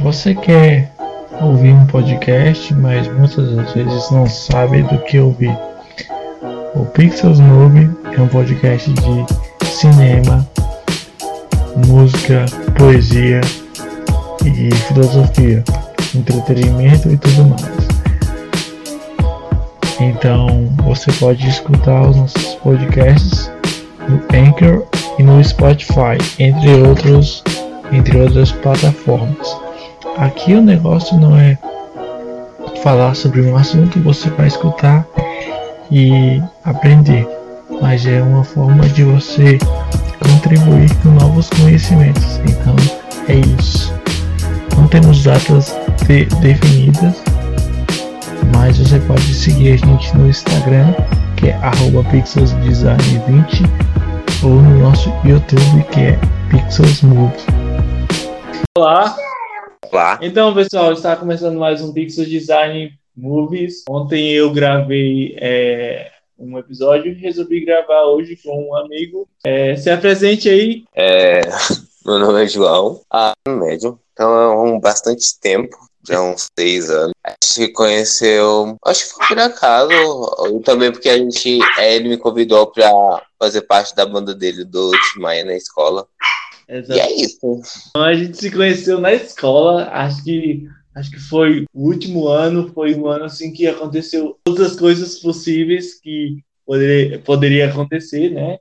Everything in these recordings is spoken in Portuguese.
Você quer ouvir um podcast, mas muitas das vezes não sabe do que ouvir. O Pixels Movie é um podcast de cinema, música, poesia e filosofia, entretenimento e tudo mais. Então você pode escutar os nossos podcasts no Anchor e no Spotify, entre outros, entre outras plataformas. Aqui o negócio não é falar sobre um assunto, você vai escutar e aprender, mas é uma forma de você contribuir com novos conhecimentos. Então é isso. Não temos datas de, definidas, mas você pode seguir a gente no Instagram, que é pixelsdesign20, ou no nosso YouTube, que é pixelsmove. Olá, Olá. Então, pessoal, está começando mais um Pixel Design Movies. Ontem eu gravei é, um episódio e resolvi gravar hoje com um amigo. É, se apresente aí. É, meu nome é João, ah, médio, então é um bastante tempo, já uns seis anos. A gente se conheceu, acho que foi por acaso, e também porque a gente, é, ele me convidou para fazer parte da banda dele do Tim Maia na escola. E é isso. Então, a gente se conheceu na escola, acho que acho que foi o último ano, foi um ano assim que aconteceu todas as coisas possíveis que poderia, poderia acontecer, né?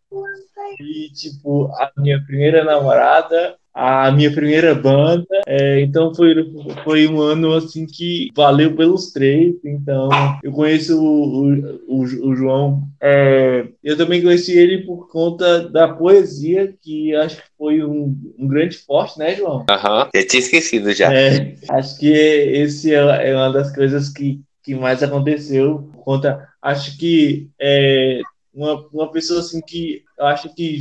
E tipo, a minha primeira namorada, a minha primeira banda. É, então foi, foi um ano assim que valeu pelos três. Então eu conheço o, o, o João. É, eu também conheci ele por conta da poesia, que acho que foi um, um grande forte, né, João? Aham, uhum, já tinha esquecido já. É, acho que esse é, é uma das coisas que, que mais aconteceu. Conta, acho que é, uma, uma pessoa assim que eu acho que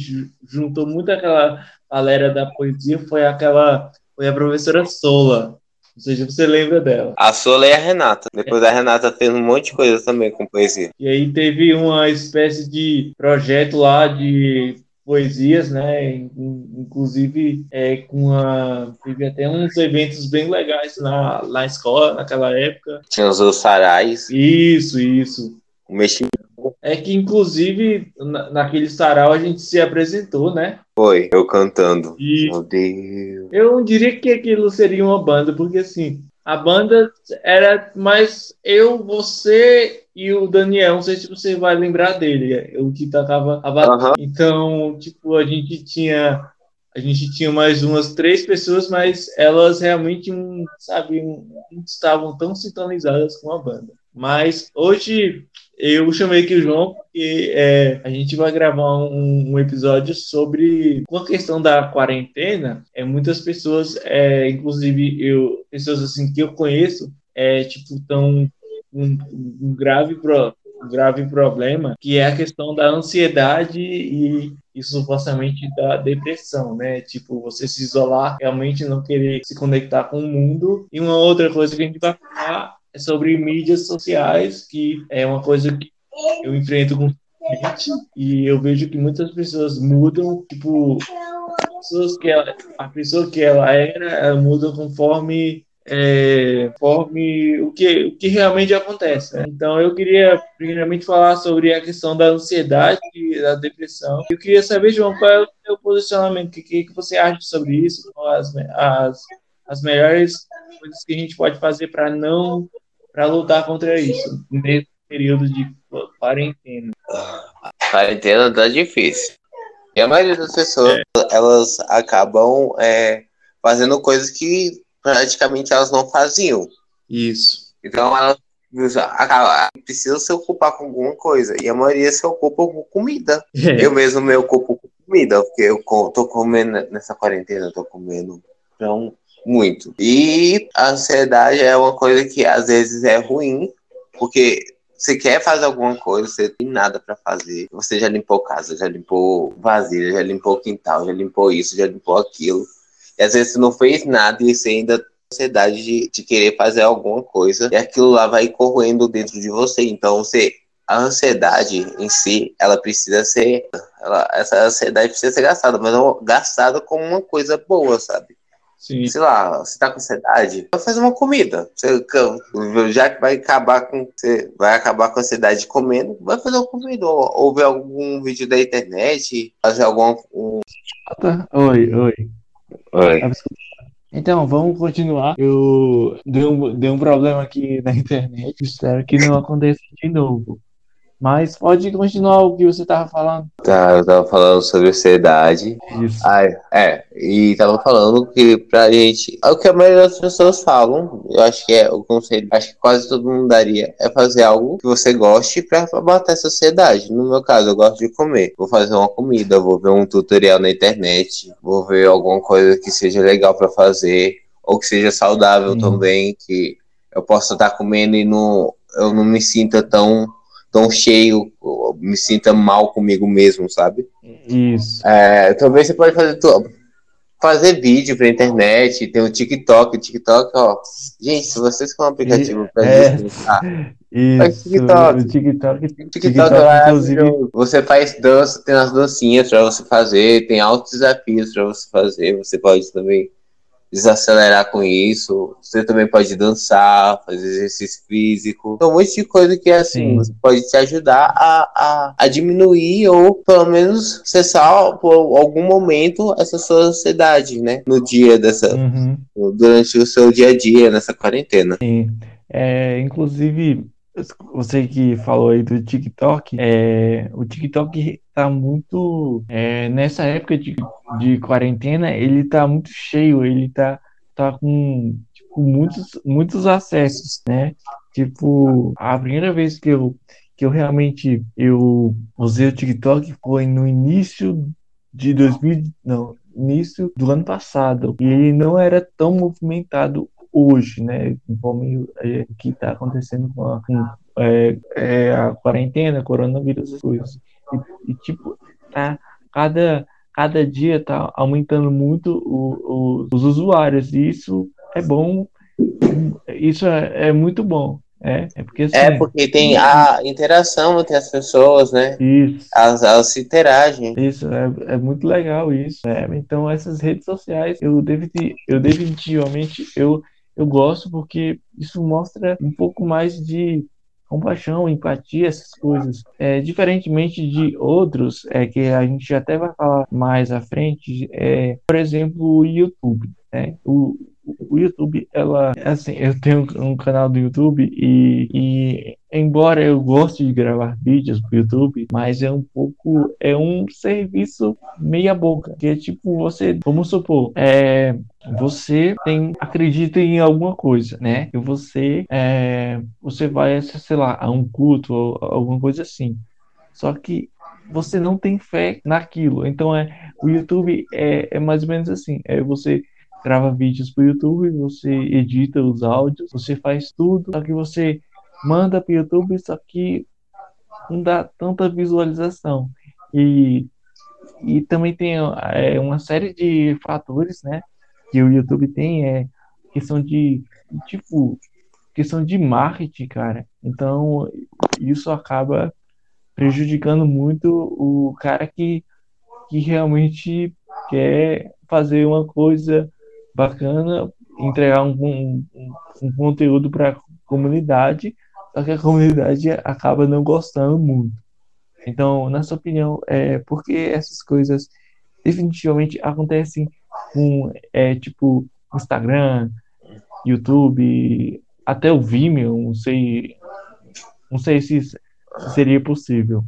juntou muito aquela galera da poesia foi aquela foi a professora Sola. Não sei se você lembra dela. A Sola e a Renata. Depois é. a Renata fez um monte de coisa também com poesia. E aí teve uma espécie de projeto lá de poesias, né? Inclusive é, com a teve até uns eventos bem legais na, na escola naquela época. Tinha os sarais. Isso, isso. O é que, inclusive, na, naquele sarau a gente se apresentou, né? Foi, eu cantando. E Meu Deus. Eu não diria que aquilo seria uma banda, porque assim, a banda era mais eu, você e o Daniel. Não sei se você vai lembrar dele, o que tocava a bateria. Uhum. Então, tipo, a gente tinha. A gente tinha mais umas três pessoas, mas elas realmente, sabe, não estavam tão sintonizadas com a banda. Mas hoje eu chamei aqui o João porque é, a gente vai gravar um, um, episódio sobre com a questão da quarentena. É, muitas pessoas, é, inclusive eu, pessoas assim que eu conheço, é, tipo, estão um, um grave pro, um grave problema que é a questão da ansiedade e, e supostamente da depressão, né? Tipo, você se isolar, realmente não querer se conectar com o mundo. E uma outra coisa que a gente vai falar é sobre mídias sociais, que é uma coisa que eu enfrento com e eu vejo que muitas pessoas mudam, tipo, pessoas que ela, a pessoa que ela era, ela muda conforme é, conforme o que, o que realmente acontece. Né? Então, eu queria, primeiramente, falar sobre a questão da ansiedade e da depressão. Eu queria saber, João, qual é o seu posicionamento? O que, que você acha sobre isso? As, as, as melhores coisas que a gente pode fazer para não para lutar contra isso nesse período de quarentena? Quarentena tá difícil. E a maioria das pessoas, é. elas acabam é, fazendo coisas que praticamente elas não faziam. Isso. Então elas precisam se ocupar com alguma coisa. E a maioria se ocupa com comida. É. Eu mesmo me ocupo com comida, porque eu tô comendo nessa quarentena, eu tô comendo pão muito. E a ansiedade é uma coisa que às vezes é ruim, porque você quer fazer alguma coisa, você tem nada para fazer. Você já limpou casa, já limpou vasilha, já limpou quintal, já limpou isso, já limpou aquilo. E às vezes você não fez nada e você ainda tem ansiedade de, de querer fazer alguma coisa e aquilo lá vai corroendo dentro de você. Então você a ansiedade em si, ela precisa ser, ela, essa ansiedade precisa ser gastada, mas não gastada como uma coisa boa, sabe? Sim. sei lá, você tá com ansiedade, vai fazer uma comida. Você, já que vai acabar com. Você vai acabar com a ansiedade comendo, vai fazer uma comida. Ou, ou ver algum vídeo da internet, fazer algum. Um... Oi, oi. Oi. Então, vamos continuar. Eu dei um, dei um problema aqui na internet. Espero que não aconteça de novo. Mas pode continuar o que você estava falando. Tá, eu estava falando sobre ansiedade. Isso. Ah, é, e estava falando que pra gente. É o que a maioria das pessoas falam, eu acho que é o conselho, acho que quase todo mundo daria, é fazer algo que você goste para matar essa ansiedade. No meu caso, eu gosto de comer. Vou fazer uma comida, vou ver um tutorial na internet, vou ver alguma coisa que seja legal para fazer, ou que seja saudável também, que eu possa estar comendo e não, eu não me sinta tão tão cheio, me sinta mal comigo mesmo, sabe? Isso. É, também você pode fazer. Fazer vídeo pra internet, tem o TikTok, o TikTok, ó. Gente, se vocês com um aplicativo pra é, isso, TikTok. O TikTok, TikTok, TikTok lá, inclusive. Você faz dança, tem as dancinhas pra você fazer, tem altos desafios pra você fazer, você pode também desacelerar com isso. Você também pode dançar, fazer exercício físico. Então, um monte de coisa que assim pode te ajudar a, a, a, diminuir ou pelo menos cessar por algum momento essa sua ansiedade, né? No dia dessa. Uhum. Durante o seu dia a dia, nessa quarentena. Sim. É, inclusive, você que falou aí do TikTok, é, o TikTok tá muito. É, nessa época de, de quarentena, ele tá muito cheio, ele tá, tá com tipo, muitos, muitos acessos, né? Tipo, a primeira vez que eu, que eu realmente eu usei o TikTok foi no início de 2000, não, início do ano passado. E ele não era tão movimentado hoje, né, conforme é, que está acontecendo com, a, com é, é, a quarentena, coronavírus, essas coisas. E, e, tipo, tá, cada, cada dia tá aumentando muito o, o, os usuários, e isso é bom, isso é, é muito bom. É, é porque, assim, é porque tem a interação entre as pessoas, né? Isso. Elas, elas se interagem. Isso, é, é muito legal isso. É, então, essas redes sociais, eu, eu definitivamente, eu eu gosto porque isso mostra um pouco mais de compaixão, empatia, essas coisas. É, diferentemente de outros, é que a gente até vai falar mais à frente, é, por exemplo, o YouTube. Né? O, o YouTube, ela, assim, eu tenho um canal do YouTube e, e embora eu goste de gravar vídeos pro YouTube, mas é um pouco, é um serviço meia boca, que é tipo você, vamos supor, é, você tem, acredita em alguma coisa, né? E você, é, você vai, sei lá, a um culto ou alguma coisa assim. Só que você não tem fé naquilo. Então é o YouTube é, é mais ou menos assim. É você grava vídeos para o YouTube, você edita os áudios, você faz tudo, só que você manda para o YouTube, só que não dá tanta visualização. E, e também tem é, uma série de fatores, né, que o YouTube tem, é questão de, tipo, questão de marketing, cara. Então, isso acaba prejudicando muito o cara que, que realmente quer fazer uma coisa bacana entregar um, um, um conteúdo para a comunidade, só que a comunidade acaba não gostando muito. Então, na sua opinião, é porque essas coisas definitivamente acontecem com é, tipo Instagram, YouTube, até o Vimeo, não sei, não sei se seria possível.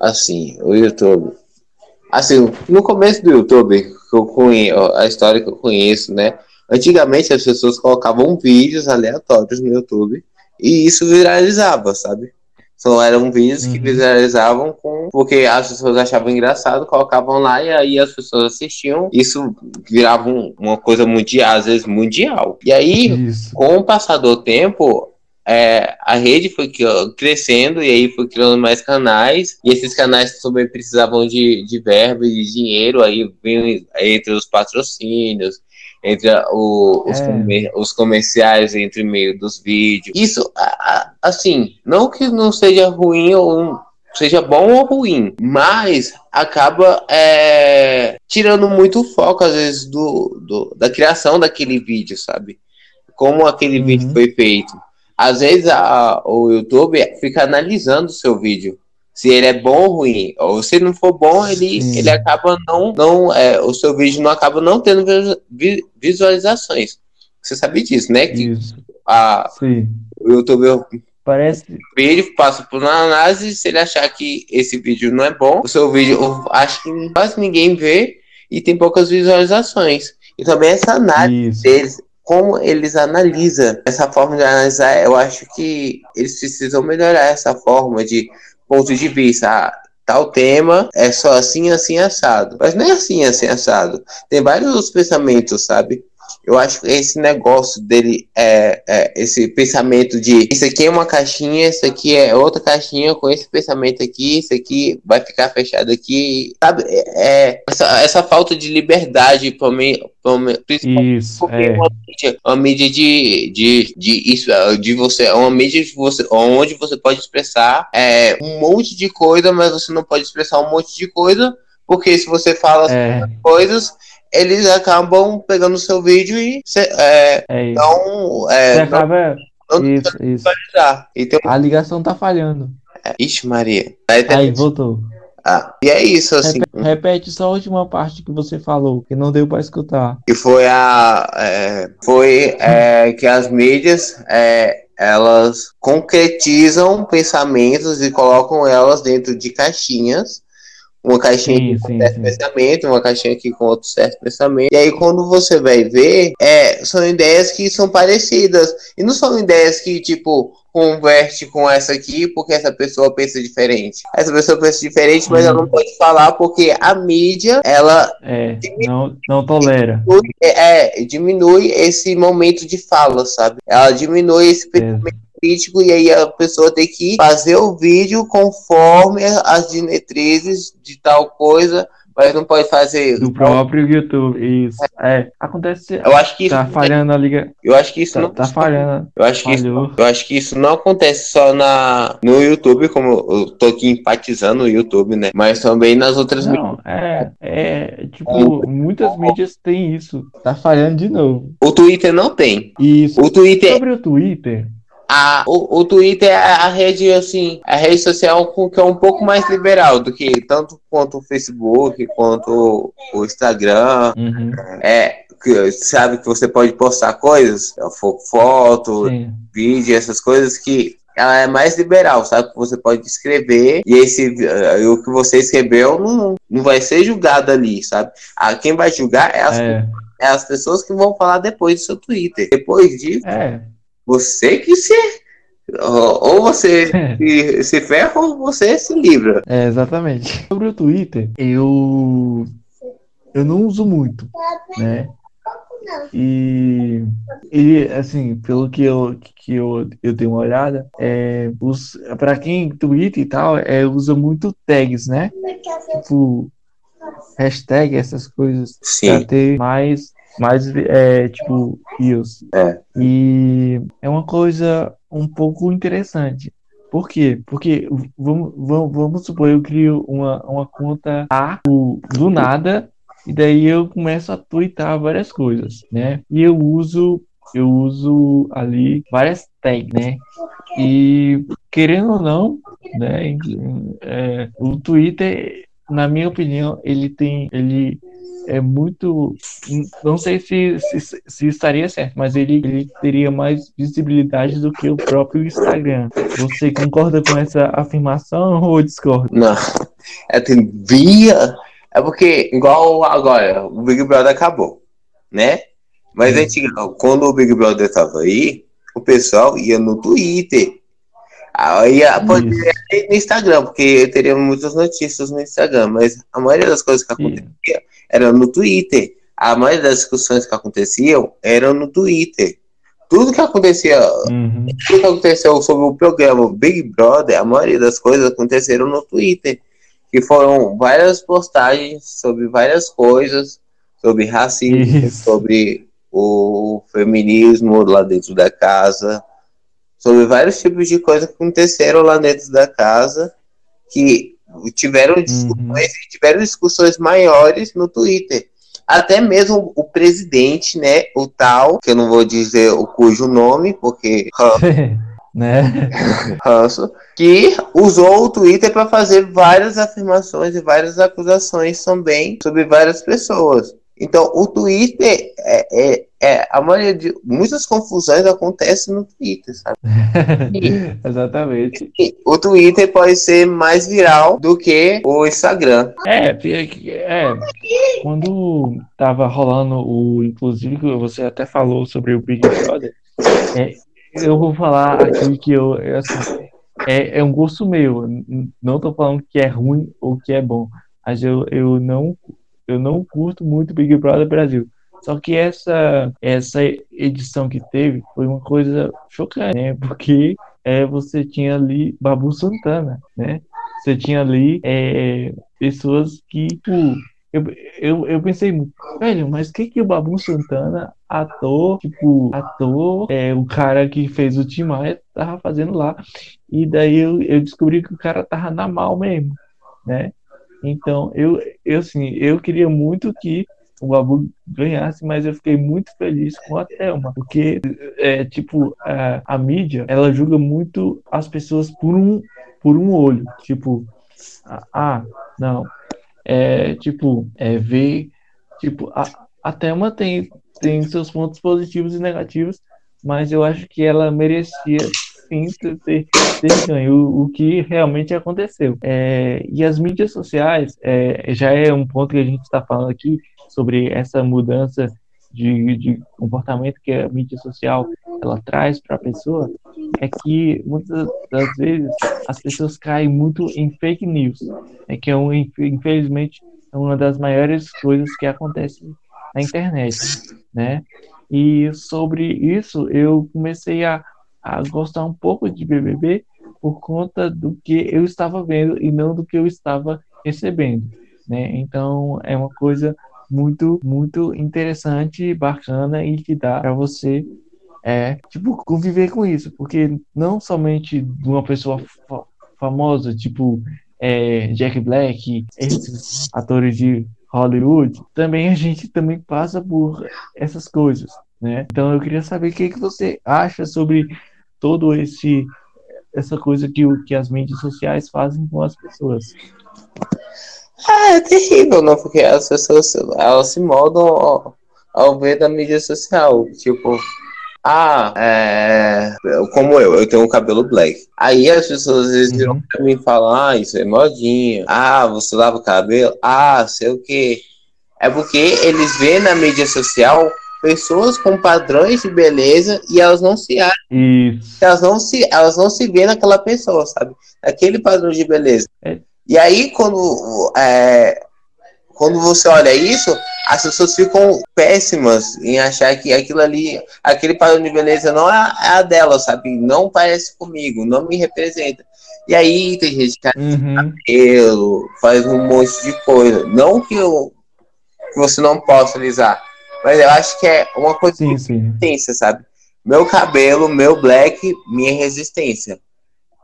Assim, o YouTube. Assim, no começo do YouTube, que eu conheço, a história que eu conheço, né? Antigamente as pessoas colocavam vídeos aleatórios no YouTube e isso viralizava, sabe? Só eram vídeos uhum. que viralizavam com. Porque as pessoas achavam engraçado, colocavam lá e aí as pessoas assistiam. Isso virava uma coisa mundial, às vezes mundial. E aí, isso. com o passar do tempo, é, a rede foi crescendo e aí foi criando mais canais e esses canais também precisavam de, de verba e de dinheiro aí entre os patrocínios entre o, os, é. comer, os comerciais entre meio dos vídeos isso assim não que não seja ruim ou seja bom ou ruim, mas acaba é, tirando muito foco, às vezes, do, do, da criação daquele vídeo, sabe? Como aquele uhum. vídeo foi feito. Às vezes a, o YouTube fica analisando o seu vídeo. Se ele é bom ou ruim. Ou se não for bom, ele, ele acaba não. não é, o seu vídeo não acaba não tendo visualizações. Você sabe disso, né? Que Isso. A, Sim. o YouTube Parece. Vídeo passa por uma análise. Se ele achar que esse vídeo não é bom, o seu vídeo, acho que quase ninguém vê e tem poucas visualizações. E também essa análise Isso. deles, como eles analisam essa forma de analisar, eu acho que eles precisam melhorar essa forma de ponto de vista. Ah, tal tema é só assim, assim, assado. Mas não é assim, assim, assado. Tem vários outros pensamentos, sabe? Eu acho que esse negócio dele é, é, esse pensamento de isso aqui é uma caixinha, isso aqui é outra caixinha com esse pensamento aqui, isso aqui vai ficar fechado aqui, sabe? É, é essa, essa falta de liberdade para mim, principalmente isso, porque é. uma mídia, uma mídia de, de, de isso, de você, uma mídia de você, onde você pode expressar é, um monte de coisa, mas você não pode expressar um monte de coisa porque se você fala é. coisas, eles acabam pegando o seu vídeo e é, é não, é, acaba... não, não isso, isso. Então, a ligação tá falhando. É, ixi, Maria. Aí, Aí voltou. Ah, e é isso, assim. Repete, repete, só a última parte que você falou, que não deu para escutar. Que foi a. É, foi é, que as mídias. É, elas concretizam pensamentos e colocam elas dentro de caixinhas uma caixinha sim, aqui com sim, certo sim. pensamento, uma caixinha aqui com outro certo pensamento. E aí, quando você vai ver, é, são ideias que são parecidas. E não são ideias que, tipo, converte com essa aqui porque essa pessoa pensa diferente. Essa pessoa pensa diferente, mas ela não pode falar porque a mídia, ela é, diminui, não, não tolera. Diminui, é, diminui esse momento de fala, sabe? Ela diminui esse é. pensamento crítico e aí a pessoa tem que fazer o vídeo conforme as diretrizes de tal coisa mas não pode fazer. Do próprio YouTube, isso. É, acontece. Eu acho que isso. Tá falhando a liga. Eu acho que isso tá, não. Tá falhando. Eu acho, que isso, eu acho que isso não acontece só na, no YouTube, como eu tô aqui empatizando o YouTube, né? Mas também nas outras não, mídias. É, é. Tipo, muitas mídias têm isso. Tá falhando de novo. O Twitter não tem. Isso. O Twitter. Sobre o Twitter a, o, o Twitter é a rede assim, a rede social que é um pouco mais liberal do que tanto quanto o Facebook, quanto o Instagram. Uhum. É, que, sabe que você pode postar coisas, foto, Sim. vídeo, essas coisas que ela é mais liberal, sabe? Que você pode escrever e esse uh, o que você escreveu não, não vai ser julgado ali, sabe? Ah, quem vai julgar é as, é. é as pessoas que vão falar depois do seu Twitter. Depois disso, é. Você que se. Ou você se, se ferra ou você se livra. É, exatamente. Sobre o Twitter, eu. Eu não uso muito, né? E, e assim, pelo que eu, que eu, eu tenho uma olhada, é, pra quem Twitter e tal, é, usa muito tags, né? Tipo, hashtag, essas coisas. Sim. Pra ter mais mais é, tipo isso. É. E é uma coisa um pouco interessante. Por quê? Porque vamos, vamos, vamos supor, eu crio uma, uma conta A do nada, e daí eu começo a twittar várias coisas, né? E eu uso eu uso ali várias tags, né? E querendo ou não, né? É, o Twitter, na minha opinião, ele tem, ele é muito. Não sei se, se, se, estaria certo, mas ele, ele teria mais visibilidade do que o próprio Instagram. Você concorda com essa afirmação ou discorda? Não. É, tem via. É porque, igual agora, o Big Brother acabou, né? Mas hum. quando o Big Brother tava aí, o pessoal ia no Twitter. Aí pode ir no Instagram, porque teria muitas notícias no Instagram, mas a maioria das coisas que acontecia era no Twitter. A maioria das discussões que aconteciam eram no Twitter. Tudo que acontecia, uhum. tudo que aconteceu sobre o programa Big Brother, a maioria das coisas aconteceram no Twitter. Que foram várias postagens sobre várias coisas, sobre racismo, Isso. sobre o feminismo lá dentro da casa, sobre vários tipos de coisas que aconteceram lá dentro da casa que tiveram discussões, uhum. tiveram discussões maiores no Twitter. Até mesmo o presidente, né, o tal, que eu não vou dizer o cujo nome, porque né? Ranço, que usou o Twitter para fazer várias afirmações e várias acusações também sobre várias pessoas. Então, o Twitter é, é, é, a maioria de muitas confusões acontecem no Twitter, sabe? Exatamente. E o Twitter pode ser mais viral do que o Instagram. É, é, quando tava rolando o, inclusive você até falou sobre o Big Brother, é, eu vou falar aqui que eu, assim, é, é um gosto meu. Não tô falando que é ruim ou que é bom, mas eu, eu não eu não curto muito Big Brother Brasil. Só que essa, essa edição que teve foi uma coisa chocante, né? Porque é, você tinha ali Babu Santana, né? Você tinha ali é, pessoas que, tipo, eu, eu, eu pensei, velho, mas que que o Babu Santana, ator, tipo, ator, é, o cara que fez o Tim Maia, tava fazendo lá? E daí eu, eu descobri que o cara tava na mal mesmo, né? Então, eu, eu assim, eu queria muito que o Babu ganhasse, mas eu fiquei muito feliz com a Thelma, porque é tipo a, a mídia, ela julga muito as pessoas por um por um olho, tipo, ah, não, é tipo, é ver, tipo, a, a Thelma tem tem seus pontos positivos e negativos, mas eu acho que ela merecia sim ter, ter ganho, o, que realmente aconteceu. É, e as mídias sociais, é, já é um ponto que a gente está falando aqui sobre essa mudança de, de, comportamento que a mídia social ela traz para a pessoa, é que muitas das vezes as pessoas caem muito em fake news, é que é um, infelizmente é uma das maiores coisas que acontece na internet, né? E sobre isso eu comecei a a gostar um pouco de BBB por conta do que eu estava vendo e não do que eu estava recebendo, né? Então é uma coisa muito muito interessante, bacana e que dá para você é tipo conviver com isso, porque não somente de uma pessoa fa famosa, tipo é, Jack Black, esses atores de Hollywood, também a gente também passa por essas coisas, né? Então eu queria saber o que, que você acha sobre todo esse essa coisa que, que as mídias sociais fazem com as pessoas. Ah, é terrível, não? Porque as pessoas elas se moldam ao, ao ver da mídia social. Tipo, ah, é, como eu, eu tenho um cabelo black. Aí as pessoas às vezes viram uhum. pra mim e falam, ah, isso é modinha. Ah, você lava o cabelo? Ah, sei o quê. É porque eles veem na mídia social pessoas com padrões de beleza e elas não se acham. Isso. Elas não se, elas não se veem naquela pessoa, sabe? Aquele padrão de beleza. É. E aí, quando, é, quando você olha isso, as pessoas ficam péssimas em achar que aquilo ali, aquele padrão de beleza não é, é a dela, sabe? Não parece comigo, não me representa. E aí tem gente que uhum. cabelo, faz um monte de coisa. Não que, eu, que você não possa alisar, mas eu acho que é uma coisa sim, de resistência, sabe? Meu cabelo, meu black, minha resistência.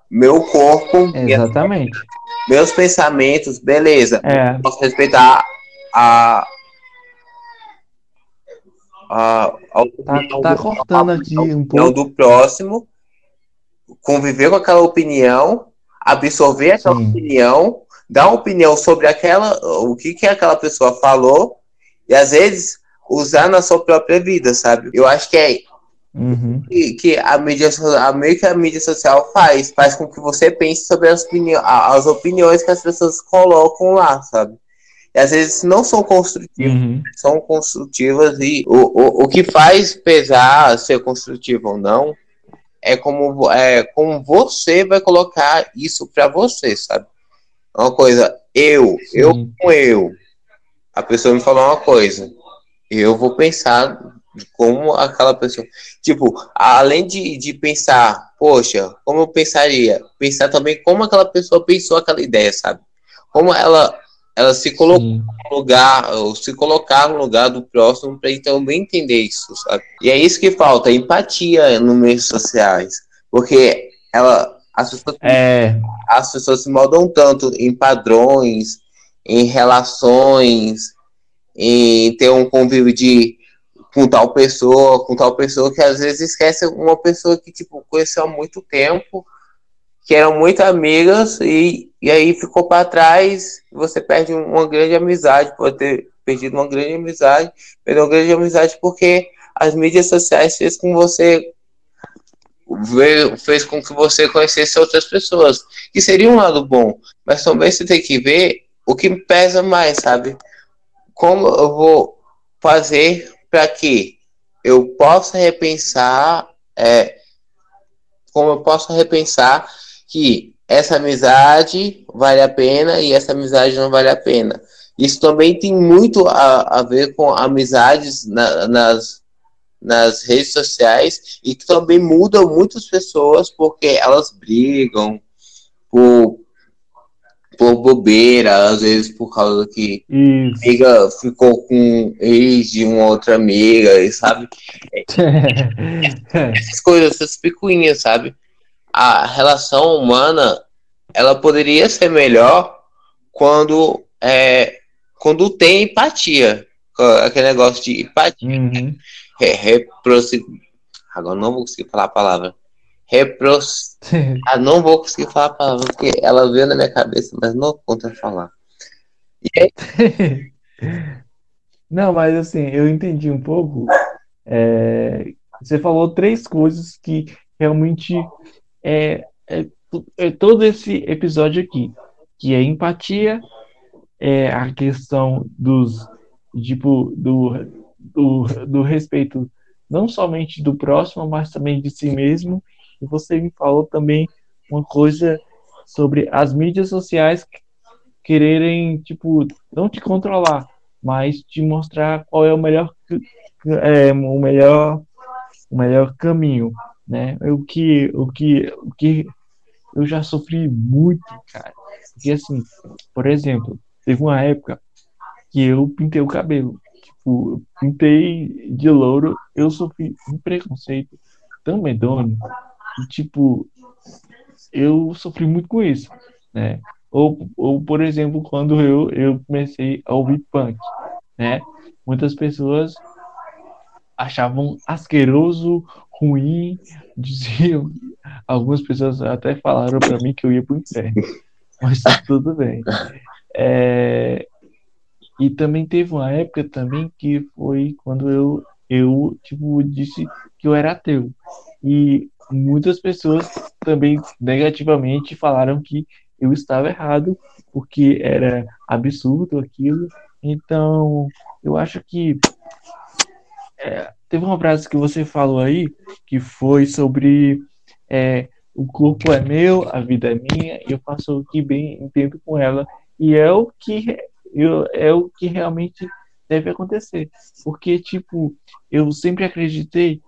Meu corpo, Exatamente. Minha... meus pensamentos, beleza. É. Posso respeitar a. A, a tá, tá do, cortando aqui um pouco. do próximo, conviver com aquela opinião, absorver aquela Sim. opinião, dar uma opinião sobre aquela, o que, que aquela pessoa falou, e às vezes usar na sua própria vida, sabe? Eu acho que é uhum. que, que, a mídia a meio que a mídia social faz, faz com que você pense sobre as, opini as opiniões que as pessoas colocam lá, sabe? E às vezes não são construtivas, uhum. são construtivas e o, o, o que faz pesar ser construtivo ou não é como, é como você vai colocar isso para você, sabe? Uma coisa, eu, Sim. eu com eu. A pessoa me falou uma coisa eu vou pensar como aquela pessoa. Tipo, além de, de pensar, poxa, como eu pensaria? Pensar também como aquela pessoa pensou aquela ideia, sabe? Como ela, ela se colocou Sim. no lugar, ou se colocar no lugar do próximo para então bem entender isso, sabe? E é isso que falta, empatia nos meios sociais. Porque ela. As pessoas é. as pessoas se moldam tanto em padrões, em relações, em ter um convívio de com tal pessoa, com tal pessoa, que às vezes esquece uma pessoa que, tipo, conheceu há muito tempo, que eram muito amigas, e, e aí ficou para trás, você perde uma grande amizade, pode ter perdido uma grande amizade, perdeu uma grande amizade porque as mídias sociais fez com você fez com que você conhecesse outras pessoas, que seria um lado bom, mas também você tem que ver o que pesa mais, sabe? Como eu vou fazer para que eu possa repensar, é, como eu posso repensar que essa amizade vale a pena e essa amizade não vale a pena. Isso também tem muito a, a ver com amizades na, nas, nas redes sociais e que também mudam muitas pessoas porque elas brigam por, por bobeira, às vezes por causa que Isso. amiga ficou com ex de uma outra amiga, sabe? essas coisas, essas picuinhas, sabe? A relação humana ela poderia ser melhor quando é, quando tem empatia, aquele negócio de empatia. Uhum. Agora não vou conseguir falar a palavra. Repros... ah, não vou conseguir falar a palavra, porque ela veio na minha cabeça, mas não conta falar. não, mas assim, eu entendi um pouco. É... Você falou três coisas que realmente é, é, é todo esse episódio aqui, que é empatia, é a questão dos tipo do, do, do respeito não somente do próximo, mas também de si mesmo. E você me falou também uma coisa sobre as mídias sociais quererem, tipo, não te controlar, mas te mostrar qual é o melhor, é, o melhor, o melhor caminho, né? O que, o que, o que eu já sofri muito, cara. Porque assim, por exemplo, teve uma época que eu pintei o cabelo. Tipo, pintei de louro, eu sofri um preconceito tão medonho que, tipo, eu sofri muito com isso, né? Ou, ou por exemplo, quando eu, eu comecei a ouvir punk, né? Muitas pessoas achavam asqueroso, ruim, diziam. Algumas pessoas até falaram para mim que eu ia pro inferno, mas tudo bem. É, e também teve uma época também que foi quando eu, eu tipo, disse que eu era ateu. E muitas pessoas também negativamente falaram que eu estava errado, porque era absurdo aquilo. Então, eu acho que é, teve uma frase que você falou aí que foi sobre é, o corpo é meu, a vida é minha, eu faço o que bem entendo com ela. E é o que eu, é o que realmente deve acontecer. Porque, tipo, eu sempre acreditei.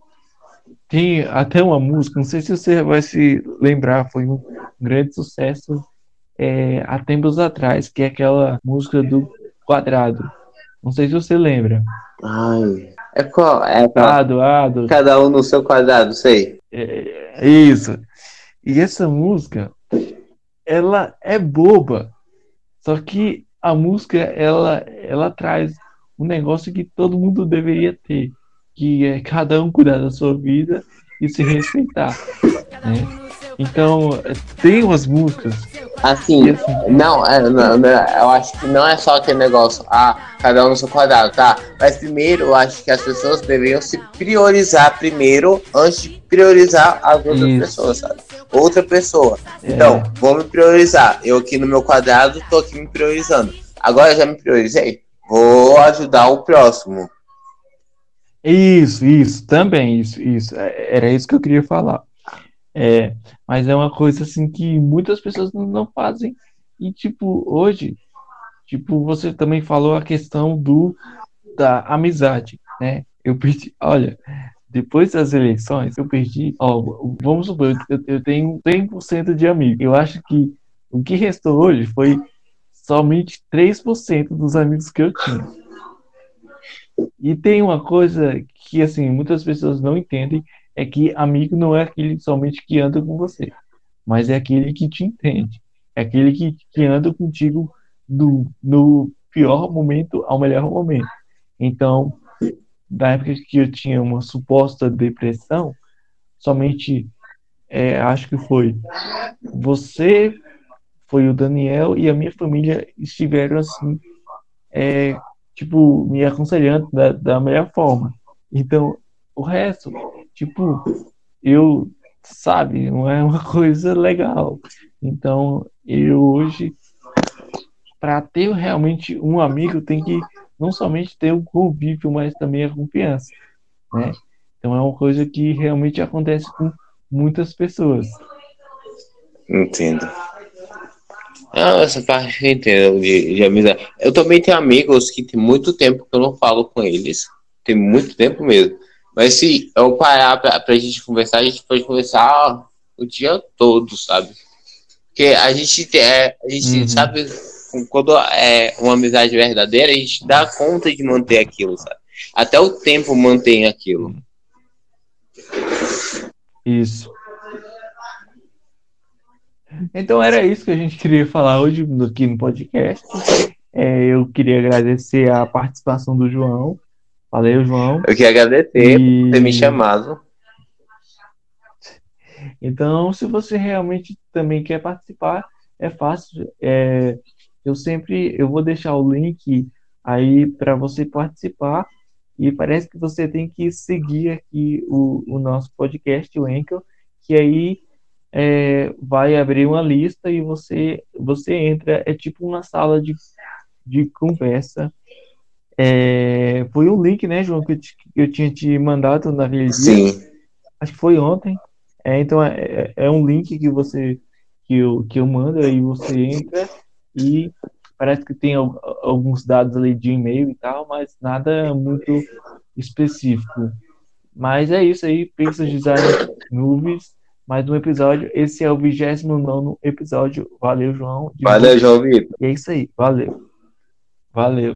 Tem até uma música, não sei se você vai se lembrar, foi um grande sucesso é, há tempos atrás, que é aquela música do quadrado. Não sei se você lembra. Ai, é qual? É quadrado, Cada um no seu quadrado, sei. É, isso. E essa música, ela é boba. Só que a música ela, ela traz um negócio que todo mundo deveria ter, que é cada um cuidar da sua vida e se respeitar. Né? Então, tem umas músicas. Assim, assim não, é, não, não, eu acho que não é só aquele negócio, ah, cada um no seu quadrado, tá? Mas primeiro, eu acho que as pessoas deveriam se priorizar primeiro antes de priorizar as outras Isso. pessoas, sabe? Outra pessoa. É. Então, vou me priorizar. Eu aqui no meu quadrado tô aqui me priorizando. Agora já me priorizei. Vou ajudar o próximo. Isso, isso, também, isso, isso. É, era isso que eu queria falar. É, mas é uma coisa assim que muitas pessoas não fazem. E tipo, hoje, tipo, você também falou a questão do da amizade, né? Eu perdi, olha, depois das eleições, eu perdi, ó, vamos supor, eu, eu tenho 100% de amigos. Eu acho que o que restou hoje foi somente 3% dos amigos que eu tinha. E tem uma coisa que assim, muitas pessoas não entendem, é que amigo não é aquele somente que anda com você, mas é aquele que te entende. É aquele que, que anda contigo do, no pior momento ao melhor momento. Então, da época que eu tinha uma suposta depressão, somente é, acho que foi você, foi o Daniel e a minha família estiveram assim, é, tipo, me aconselhando da, da melhor forma. Então, o resto, tipo, eu, sabe, não é uma coisa legal. Então, eu hoje, para ter realmente um amigo, tem que não somente ter o convívio, mas também a confiança, né? Então é uma coisa que realmente acontece com muitas pessoas. Entendo. Ah, essa parte eu entendo de, de amizade. Eu também tenho amigos que tem muito tempo que eu não falo com eles. Tem muito tempo mesmo. Mas se eu parar pra, pra gente conversar, a gente pode conversar o dia todo, sabe? Porque a gente, é, a gente uhum. sabe quando é uma amizade verdadeira, a gente dá conta de manter aquilo, sabe? Até o tempo mantém aquilo. Isso. Então era isso que a gente queria falar hoje aqui no podcast. É, eu queria agradecer a participação do João. Valeu, João. Eu queria agradecer e... por ter me chamado. Então, se você realmente também quer participar, é fácil. É, eu sempre eu vou deixar o link aí para você participar. E parece que você tem que seguir aqui o, o nosso podcast, o Enkel, que aí é, vai abrir uma lista e você você entra, é tipo uma sala de, de conversa. É, foi um link, né, João, que eu, te, eu tinha te mandado naquele Sim. dia. Acho que foi ontem. É, então é, é, é um link que você que eu, que eu mando aí você entra e parece que tem alguns dados ali de e-mail e tal, mas nada muito específico. Mas é isso aí, Pixel Design Nuvens, mais um episódio. Esse é o 29 episódio. Valeu, João. Valeu, João Vitor. E é isso aí, valeu. Valeu.